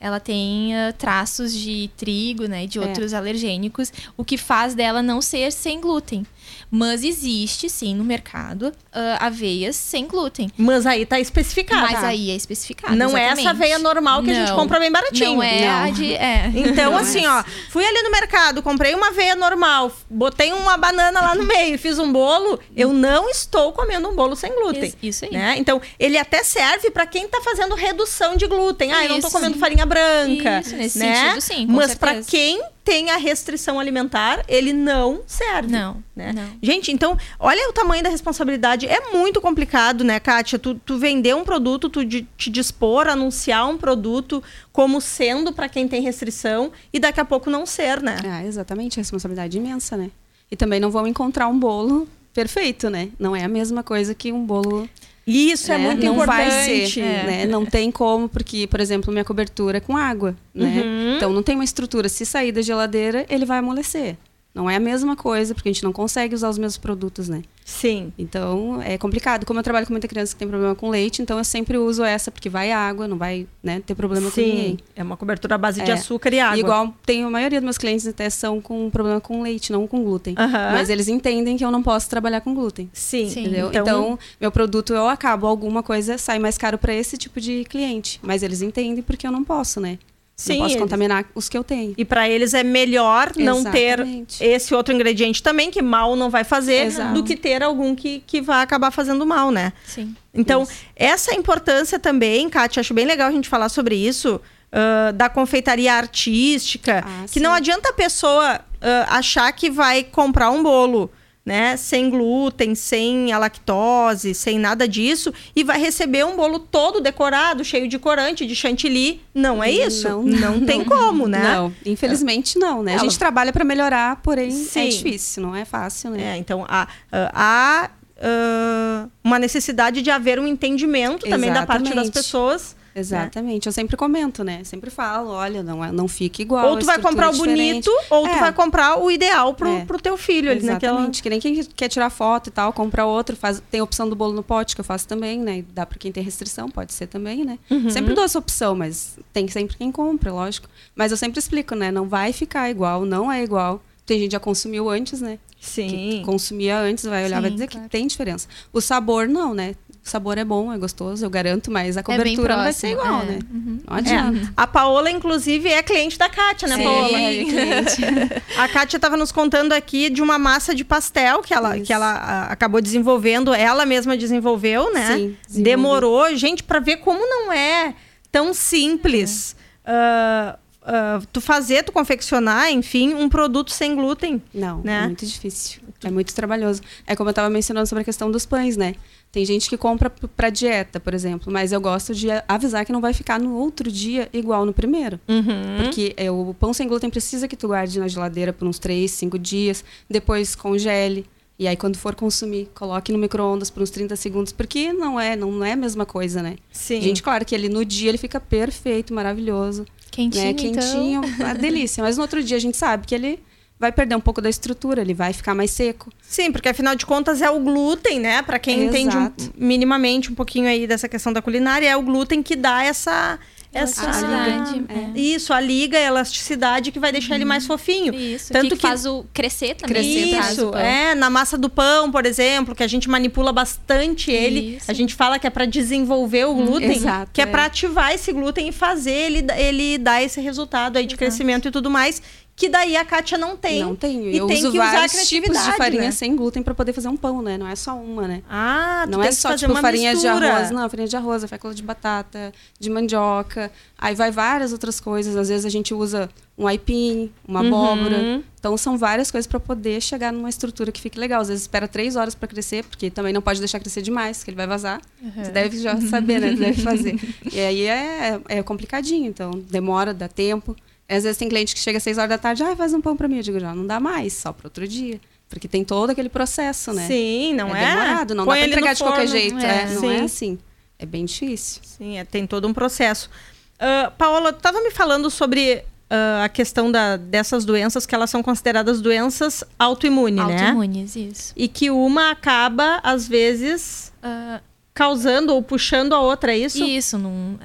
Ela tem ah, traços de trigo, né, e de É. outros alergênicos, o que faz dela não ser sem glúten. Mas existe, sim, no mercado, ah, aveias sem glúten. Mas aí tá especificado. Mas aí é especificado. Não é exatamente. essa aveia normal que a gente Não. compra bem baratinho. Não é Não. a de. É. Então, Não, assim, é. ó, fui ali no mercado, comprei uma aveia normal, botei uma banana lá no meio e fiz um bolo, eu não estou comendo um bolo sem glúten. Isso- isso aí. Né? Então, ele até serve para quem tá fazendo redução de glúten. Ah, eu não tô comendo farinha branca. Isso, nesse né? sentido, sim, com Mas para quem tem a restrição alimentar, ele não serve. Não, Né? não. Gente, então, olha o tamanho da responsabilidade. É muito complicado, né, Kátia? Tu, tu vender um produto, tu de- te dispor, anunciar um produto como sendo para quem tem restrição e daqui a pouco não ser, né? Ah, exatamente, responsabilidade imensa, né? E também não vão encontrar um bolo perfeito, né? Não é a mesma coisa que um bolo Isso é, né? muito não importante. vai ser, É. né? Não tem como, porque, por exemplo, minha cobertura é com água, né? Uhum. Então não tem uma estrutura. Se sair da geladeira, ele vai amolecer. Não é a mesma coisa, porque a gente não consegue usar os mesmos produtos, né? Sim. Então é complicado. Como eu trabalho com muita criança que tem problema com leite, então eu sempre uso essa, porque vai água, não vai né, ter problema com ninguém. Sim. É uma cobertura à base de É. açúcar e água. E igual tem a maioria dos meus clientes até são com problema com leite, não com glúten. Aham. Mas eles entendem que eu não posso trabalhar com glúten. Sim. Sim. Entendeu? Então, Então, meu produto eu acabo alguma coisa sai mais caro para esse tipo de cliente, mas eles entendem porque eu não posso, né? Sim, não posso eles- contaminar os que eu tenho. E para eles é melhor não ter esse outro ingrediente também, que mal não vai fazer, Exato. do que ter algum que, que vai acabar fazendo mal, né? Sim. Então, Isso. essa importância também, Kátia, acho bem legal a gente falar sobre isso, ah, da confeitaria artística, Ah, que não sim. adianta a pessoa ah, achar que vai comprar um bolo. Né, sem glúten, sem a lactose, sem nada disso, e vai receber um bolo todo decorado, cheio de corante, de chantilly. Não é isso? Não, não, tem como, né? Não, infelizmente não, né? A gente trabalha para melhorar, porém Sim. é difícil, não é fácil, né? É, então há, há, ah, uma necessidade de haver um entendimento também da parte das Exatamente. pessoas. Exatamente. Eu sempre comento, né? Sempre falo, olha, não, é- não fica igual. ou tu vai comprar o é bonito, ou tu É. vai comprar o ideal pro, É. pro teu filho. ali naquela... Exatamente. Que nem quem quer tirar foto e tal, compra outro, faz, tem a opção do bolo no pote, que eu faço também, né? Dá pra quem tem restrição, pode ser também, né? Uhum. Sempre dou essa opção, mas tem sempre quem compra, lógico. Mas eu sempre explico, né? Não vai ficar igual, não é igual. Tem gente que já consumiu antes, né? Sim. Que consumia antes, vai olhar, vai Sim, dizer claro. que tem diferença. O sabor, não, né? O sabor é bom, é gostoso, eu garanto, mas a É cobertura não vai ser igual, é. né? Uhum. Não adianta. É, a Paola, inclusive, é cliente da Kátia, né, Sim, Paola? é cliente. A Kátia estava nos contando aqui de uma massa de pastel que ela, Isso. que ela ah, acabou desenvolvendo, ela mesma desenvolveu, né? Sim. Demorou, gente, para ver como não é tão simples. ah, ah, tu fazer, tu confeccionar, enfim, um produto sem glúten. Não, né? é muito difícil. É muito trabalhoso. É como eu estava mencionando sobre a questão dos pães, né? Tem gente que compra p- pra dieta, por exemplo, mas eu gosto de avisar que não vai ficar no outro dia igual no primeiro. Uhum. Porque é, o pão sem glúten precisa que tu guarde na geladeira por uns 3, 5 dias, depois congele. E aí, quando for consumir, coloque no micro-ondas por uns 30 segundos, porque não é, não é a mesma coisa, né? Sim. Gente, claro que ele no dia ele fica perfeito, maravilhoso. Quentinho, né? então. Quentinho, uma delícia. Mas no outro dia a gente sabe que ele vai perder um pouco da estrutura, ele vai ficar mais seco. Sim, porque afinal de contas é o glúten, né? Pra quem entende um- Exato. minimamente um pouquinho aí dessa questão da culinária, é o glúten que dá essa. Essa, Elasticidade, é. Isso, a liga, a elasticidade que vai deixar ele mais fofinho. Isso, Tanto que, que- faz o crescer também. Crescer, Isso, pão. é, na massa do pão, por exemplo, que a gente manipula bastante ele. Isso. A gente fala que é para desenvolver o glúten, exato, que é, é. para ativar esse glúten e fazer ele, ele dar esse resultado aí de crescimento e tudo mais, que daí a Kátia não tem. Não tenho. E Eu tem uso que usar vários tipos de criatividade, farinha né? sem glúten para poder fazer um pão, né? Não é só uma, né? Ah, não é só tipo uma farinha mistura. de arroz, não, farinha de arroz, fécula de batata, de mandioca. Aí vai várias outras coisas. Às vezes a gente usa um aipim, uma Uhum. abóbora. Então são várias coisas para poder chegar numa estrutura que fique legal. Às vezes espera três horas para crescer, porque também não pode deixar crescer demais, que ele vai vazar. Você deve já saber, né? Deve fazer. e aí é, é complicadinho, então demora, dá tempo. Às vezes tem cliente que chega às seis horas da tarde, ah, faz um pão para mim. Eu digo, já não dá mais, só para outro dia. Porque tem todo aquele processo, né? Sim, não é? demorado, não Põe dá pra entregar de qualquer forno. jeito. É, É, não sim. é assim. É bem difícil. Sim, é, tem todo um processo. Ah, Paola, tu estava me falando sobre ah, a questão da, dessas doenças que elas são consideradas doenças autoimunes, né? Autoimunes, isso. E que uma acaba, às vezes, Ah, causando ou puxando a outra, é isso? Isso, num,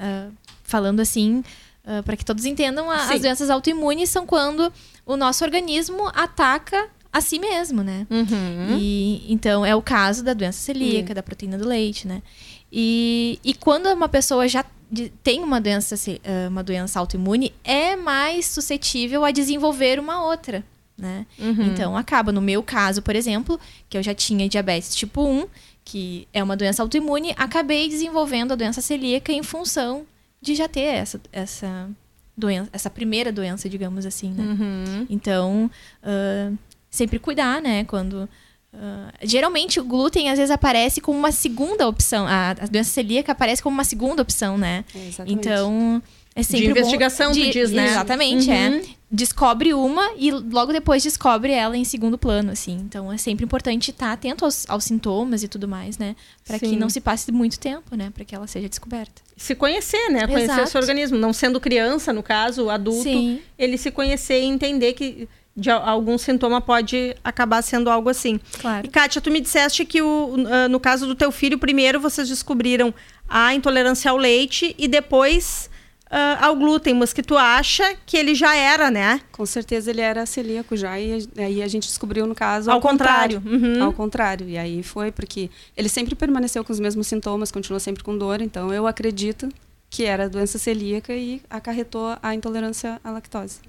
falando assim, para que todos entendam, a- as doenças autoimunes são quando o nosso organismo ataca a si mesmo, né? Uhum. E, então, é o caso da doença celíaca, da proteína do leite, né? E, e quando uma pessoa já de- tem uma doença, ah, uma doença autoimune, é mais suscetível a desenvolver uma outra, né? Uhum. Então, acaba. No meu caso, por exemplo, que eu já tinha diabetes tipo 1, que é uma doença autoimune, acabei desenvolvendo a doença celíaca em função de já ter essa, essa doença, essa primeira doença, digamos assim, né? Uhum. Então, ah, sempre cuidar, né? Quando. ah, geralmente o glúten às vezes aparece como uma segunda opção. A, a doença celíaca aparece como uma segunda opção, né? É, exatamente. Então, é sempre bom investigação, tu de- diz, né? Exatamente, Uhum. é. Descobre uma e logo depois descobre ela em segundo plano, assim. Então, é sempre importante estar atento aos, aos sintomas e tudo mais, né? Para que não se passe muito tempo, né? Para que ela seja descoberta. Se conhecer, né? Conhecer o seu organismo. Não sendo criança, no caso, adulto, Sim. ele se conhecer e entender que de algum sintoma pode acabar sendo algo assim. Claro. E, Kátia, tu me disseste que o, ah, no caso do teu filho, primeiro vocês descobriram a intolerância ao leite e depois ah, ao glúten, mas que tu acha que ele já era, né? Com certeza ele era celíaco já, e aí a gente descobriu, no caso, Ao contrário. Uhum. Ao contrário. E aí foi porque ele sempre permaneceu com os mesmos sintomas, continuou sempre com dor, então eu acredito que era doença celíaca e acarretou a intolerância à lactose.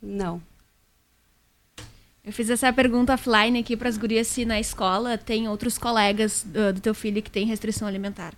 Não. Eu fiz essa pergunta offline aqui para as gurias se na escola tem outros colegas uh, do teu filho que têm restrição alimentar.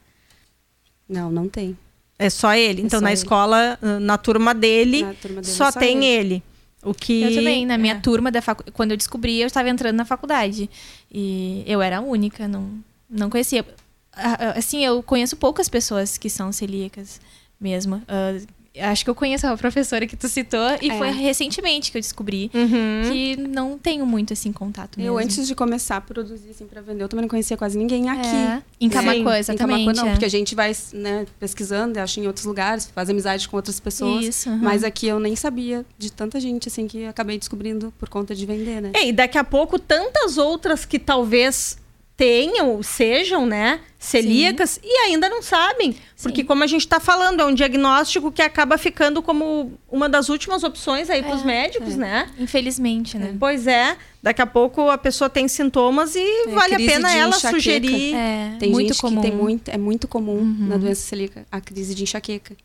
Não, não tem. É só ele. Então, só na ele. escola, na turma dele, Na turma dele, só, só tem ele. ele. O que... Eu também, na minha é. turma, da facu... quando eu descobri, eu estava entrando na faculdade. E eu era a única, não, não conhecia. Ah, ah, Assim, eu conheço poucas pessoas que são celíacas mesmo. Ah, acho que eu conheço a professora que tu citou, e É. foi recentemente que eu descobri Uhum. que não tenho muito, assim, contato mesmo. Eu, antes de começar a produzir assim, para vender, eu também não conhecia quase ninguém aqui. É, em Camacuã, Sim, exatamente. Em Camacuã, não, é. porque a gente vai né, pesquisando, acha em outros lugares, faz amizade com outras pessoas. Isso, aham. Mas aqui eu nem sabia de tanta gente assim que acabei descobrindo por conta de vender, né? É, e daqui a pouco tantas outras que talvez tenham, sejam, né, celíacas e ainda não sabem. Porque Sim. como a gente está falando, é um diagnóstico que acaba ficando como uma das últimas opções aí para os É, médicos, né? Infelizmente, né? Pois é, daqui a pouco a pessoa tem sintomas e vale a pena de ela enxaqueca. sugerir. É, Tem muito gente comum. que tem muito, é muito comum na doença celíaca a crise de enxaqueca.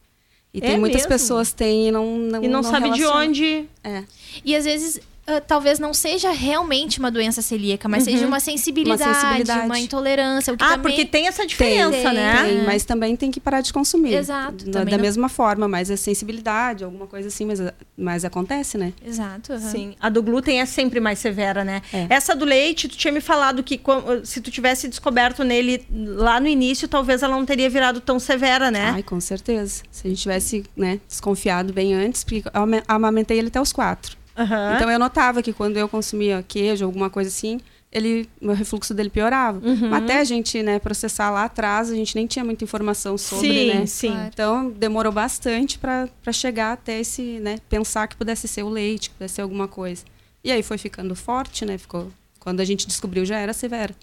E É tem muitas mesmo? pessoas têm e não não, E não, sabe de relaciona. onde. É. E às vezes, ah, talvez não seja realmente uma doença celíaca, mas seja uma sensibilidade, uma, sensibilidade. intolerância. O que Ah, também... porque tem essa diferença, Tem, né? Tem, mas também tem que parar de consumir. Exato, Da, também da não- mesma forma, mas é sensibilidade, alguma coisa assim, mas, mas acontece, né? Exato. aham. Sim, a do glúten é sempre mais severa, né? É. Essa do leite, tu tinha me falado que se tu tivesse descoberto nele lá no início, talvez ela não teria virado tão severa, né? Ai, com certeza. Se a gente tivesse né, desconfiado bem antes, porque eu ama- amamentei ele até os quatro. Aham. Então eu notava que quando eu consumia queijo, alguma coisa assim, ele, o refluxo dele piorava. Uhum. Até a gente, né, processar lá atrás, a gente nem tinha muita informação sobre, sim, né? sim. Claro. Então, demorou bastante para chegar até esse, né, pensar que pudesse ser o leite, que pudesse ser alguma coisa. E aí foi ficando forte, né? Ficou quando a gente descobriu já era severa.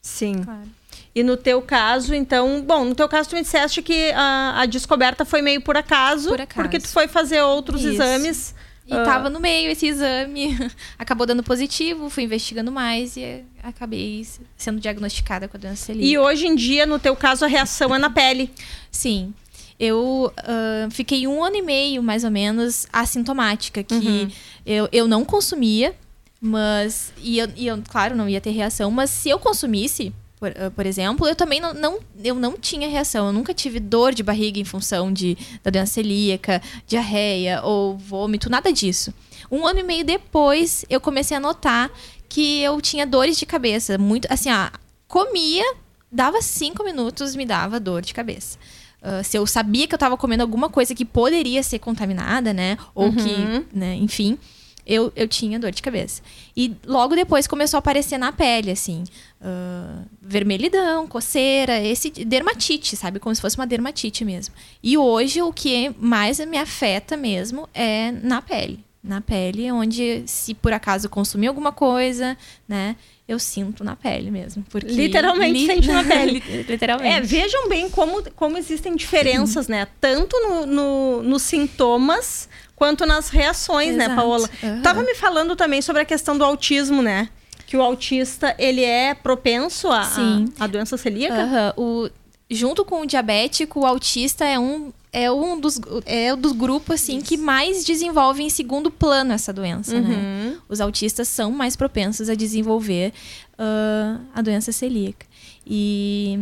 Sim. Claro. E no teu caso, então, bom, no teu caso tu me disseste que a, a descoberta foi meio por acaso, Por acaso. porque tu foi fazer outros Isso. exames. E Ah. tava no meio esse exame, acabou dando positivo, fui investigando mais e acabei sendo diagnosticada com a doença celíaca. E hoje em dia, no teu caso, a reação é na pele. Sim. Eu ah, fiquei um ano e meio, mais ou menos, assintomática, que Uhum. eu, eu não consumia, mas. E eu, e eu, claro, não ia ter reação, mas se eu consumisse, por, ah, por exemplo, eu também não, não, eu não tinha reação. Eu nunca tive dor de barriga em função de, da doença celíaca, diarreia ou vômito, nada disso. Um ano e meio depois, eu comecei a notar que eu tinha dores de cabeça. Muito. Assim, ah, comia, dava cinco minutos, me dava dor de cabeça. Ah, se eu sabia que eu estava comendo alguma coisa que poderia ser contaminada, né? Ou que, né, enfim, eu, eu tinha dor de cabeça. E logo depois começou a aparecer na pele, assim, ah, vermelhidão, coceira, esse dermatite, sabe? Como se fosse uma dermatite mesmo. E hoje o que mais me afeta mesmo é na pele. Na pele, onde se por acaso consumir alguma coisa, né? Eu sinto na pele mesmo. Porque Literalmente sente na pele. Literalmente. É, vejam bem como, como existem diferenças, né? Tanto no, no- nos sintomas quanto nas reações, né, Exato. Paola? Aham. Tava me falando também sobre a questão do autismo, né? Que o autista, ele é propenso a, a, a doença celíaca? Aham, o, junto com o diabético, o autista é um, é um dos, é um dos grupos assim, que mais desenvolve em segundo plano essa doença. Né? Uhum. Os autistas são mais propensos a desenvolver ah, a doença celíaca. E,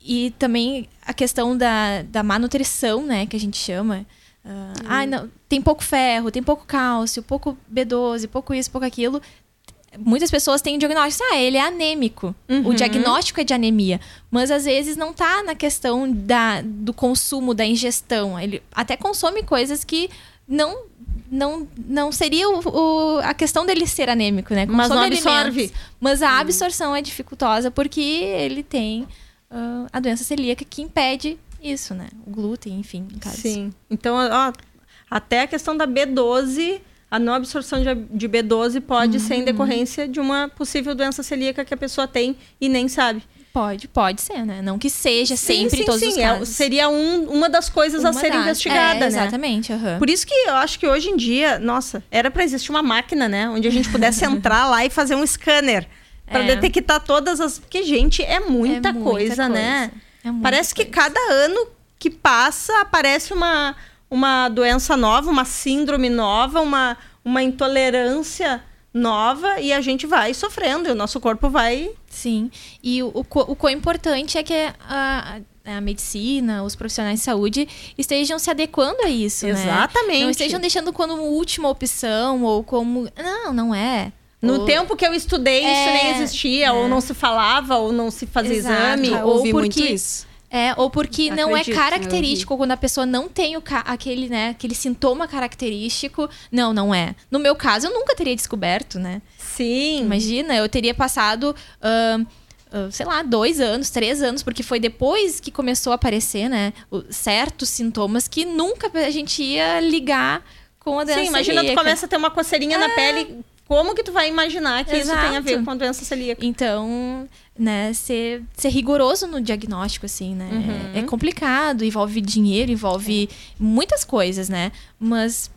e também a questão da, da má nutrição, né, que a gente chama. Ah, ah, não, tem pouco ferro, tem pouco cálcio, pouco B12, pouco isso, pouco aquilo. Muitas pessoas têm diagnóstico, ah, ele é anêmico. Uhum. O diagnóstico é de anemia. Mas às vezes não tá na questão da, do consumo, da ingestão. Ele até consome coisas que não não, não seria o, o- a questão dele ser anêmico, né? Mas não Consome absorve. alimentos. Mas a absorção é dificultosa porque ele tem ah, a doença celíaca que impede isso, né? O glúten, enfim. Sim. Então, ó, até a questão da B12, a não absorção de, de B12 pode ser em decorrência de uma possível doença celíaca que a pessoa tem e nem sabe. Pode, pode ser, né? Não que seja sempre sim, todos sim. os É, casos. seria um- uma das coisas a Uma ser das- investigada, é, né? Exatamente, aham. Por isso que eu acho que hoje em dia, nossa, era para existir uma máquina, né? Onde a gente pudesse entrar lá e fazer um scanner para É. detectar todas as. Porque, gente, é muita, É muita coisa, né? É Parece que coisa. cada ano que passa aparece uma, uma doença nova, uma síndrome nova, uma, uma intolerância nova e a gente vai sofrendo e o nosso corpo vai. Sim. E o, o, o quão importante é que a, a medicina, os profissionais de saúde estejam se adequando a isso, né? Exatamente. Não estejam deixando como última opção ou como... Não, não é. No Ou- tempo que eu estudei, isso É, nem existia, ou não se falava, ou não se fazia Exato. exame. Eu ou porque- isso. É, ou porque não é Acredito, característico, quando a pessoa não tem o aquele, né, aquele sintoma característico. Não, não é. No meu caso, eu nunca teria descoberto, né? Sim. Imagina, eu teria passado, ahn, ah, sei lá, dois anos, três anos, porque foi depois que começou a aparecer, né, certos sintomas que nunca a gente ia ligar com a doença Sim, imagina tu celíaca. começa a ter uma coceirinha na pele. Como que tu vai imaginar que isso tem a ver Exato. com a doença celíaca? Então, né, ser, ser rigoroso no diagnóstico, assim, né? Uhum. É, é complicado, envolve dinheiro, envolve muitas coisas, né? Mas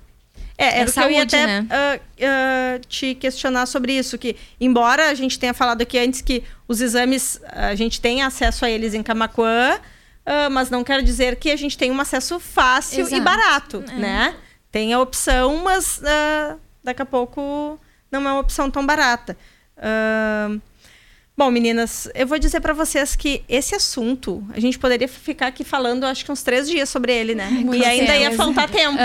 É, era É que eu ia saúde, até né? ah, ah, te questionar sobre isso, que embora a gente tenha falado aqui antes que os exames, a gente tem acesso a eles em Camaquã, ah, mas não quer dizer que a gente tem um acesso fácil e Exato. barato, É. né? Tem a opção, mas ah, daqui a pouco não é uma opção tão barata. Ah, Bom, meninas, eu vou dizer pra vocês que esse assunto, a gente poderia ficar aqui falando, acho que uns três dias sobre ele, né? e ainda ia faltar tempo.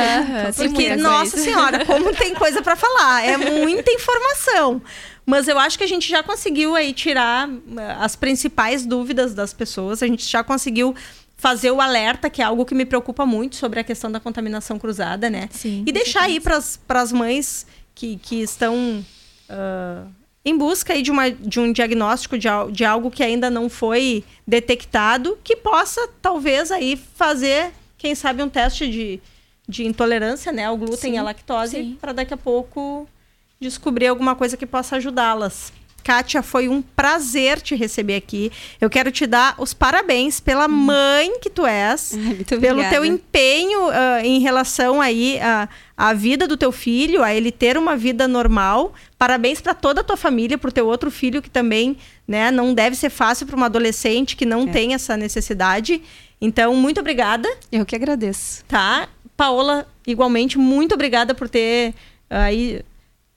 Tem porque, nossa coisa. senhora, como tem coisa pra falar. É muita informação. Mas eu acho que a gente já conseguiu aí tirar eh, as principais dúvidas das pessoas. A gente já conseguiu fazer o alerta, que é algo que me preocupa muito sobre a questão da contaminação cruzada, né? Sim, e deixar aí certeza. para as mães que, que estão ah, em busca aí de, uma, de um diagnóstico de, de algo que ainda não foi detectado, que possa talvez aí fazer, quem sabe, um teste de, de intolerância, né, ao glúten e à lactose, sim. para daqui a pouco descobrir alguma coisa que possa ajudá-las. Kátia, foi um prazer te receber aqui. Eu quero te dar os parabéns pela mãe que tu és, muito pelo obrigada. teu empenho ah, em relação aí à, à vida do teu filho, a ele ter uma vida normal. Parabéns para toda a tua família, pro teu outro filho que também, né, não deve ser fácil para uma adolescente que não É. tem essa necessidade. Então, muito obrigada Eu que agradeço. tá? Paola, igualmente, muito obrigada por ter aí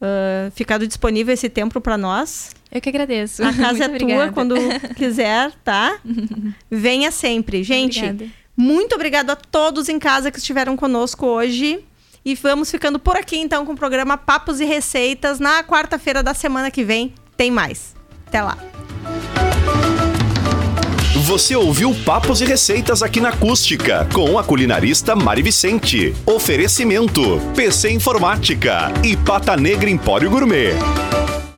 ah, ficado disponível esse tempo para nós. Eu que agradeço. A casa é tua obrigada. quando quiser, tá? Venha sempre. Gente, Obrigada. muito obrigado a todos em casa que estiveram conosco hoje. E vamos ficando por aqui então com o programa Papos e Receitas. Na quarta-feira da semana que vem tem mais. Até lá. Você ouviu Papos e Receitas aqui na Acústica, com a culinarista Mari Vicente. Oferecimento: PC Informática e Pata Negra Empório Gourmet.